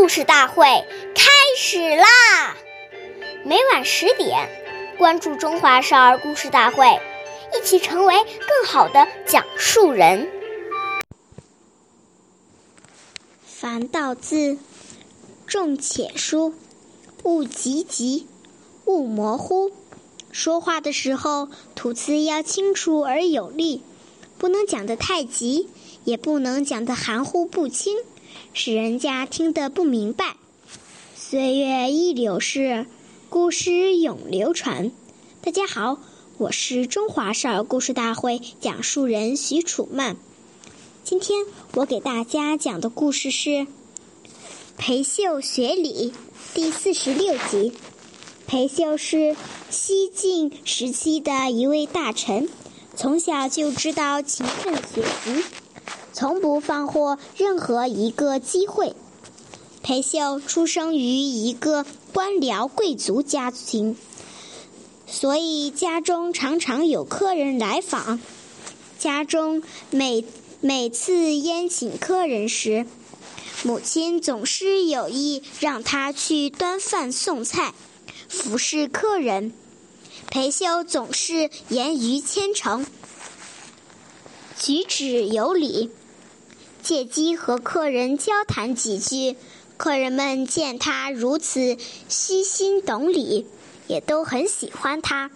故事大会开始啦！每晚十点，关注《中华少儿故事大会》，一起成为更好的讲述人。凡道字，重且疏，勿急急，勿模糊。说话的时候，吐词要清楚而有力，不能讲得太急，也不能讲得含糊不清，使人家听得不明白。岁月易流逝，故事永流传。大家好，我是中华少儿故事大会讲述人许楚曼。今天我给大家讲的故事是《裴秀学礼》第四十六集。裴秀是西晋时期的一位大臣，从小就知道勤奋学习，从不放过任何一个机会。裴秀出生于一个官僚贵族家庭，所以家中常常有客人来访。家中每每次宴请客人时，母亲总是有意让他去端饭送菜。服侍客人，裴秀总是言语谦诚，举止有礼，借机和客人交谈几句。客人们见他如此悉心懂礼，也都很喜欢他。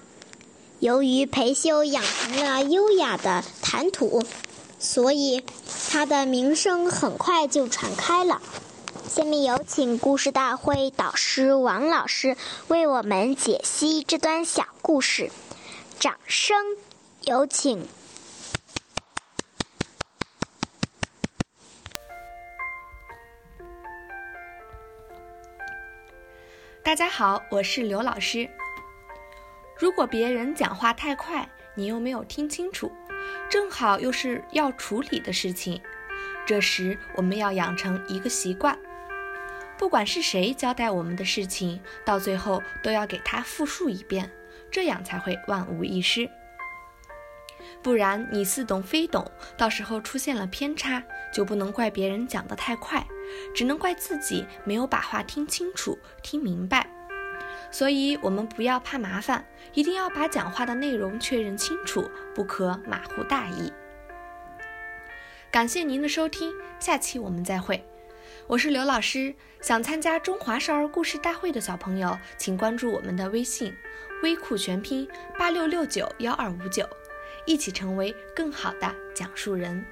由于裴秀养成了优雅的谈吐，所以他的名声很快就传开了。下面有请故事大会导师王老师为我们解析这段小故事，掌声有请。大家好，我是刘老师。如果别人讲话太快，你又没有听清楚，正好又是要处理的事情，这时我们要养成一个习惯。不管是谁交代我们的事情，到最后都要给他复述一遍，这样才会万无一失。不然你似懂非懂，到时候出现了偏差，就不能怪别人讲得太快，只能怪自己没有把话听清楚、听明白。所以，我们不要怕麻烦，一定要把讲话的内容确认清楚，不可马虎大意。感谢您的收听，下期我们再会。我是刘老师，想参加中华少儿故事大会的小朋友，请关注我们的微信“微库全拼八六六九幺二五九”，一起成为更好的讲述人。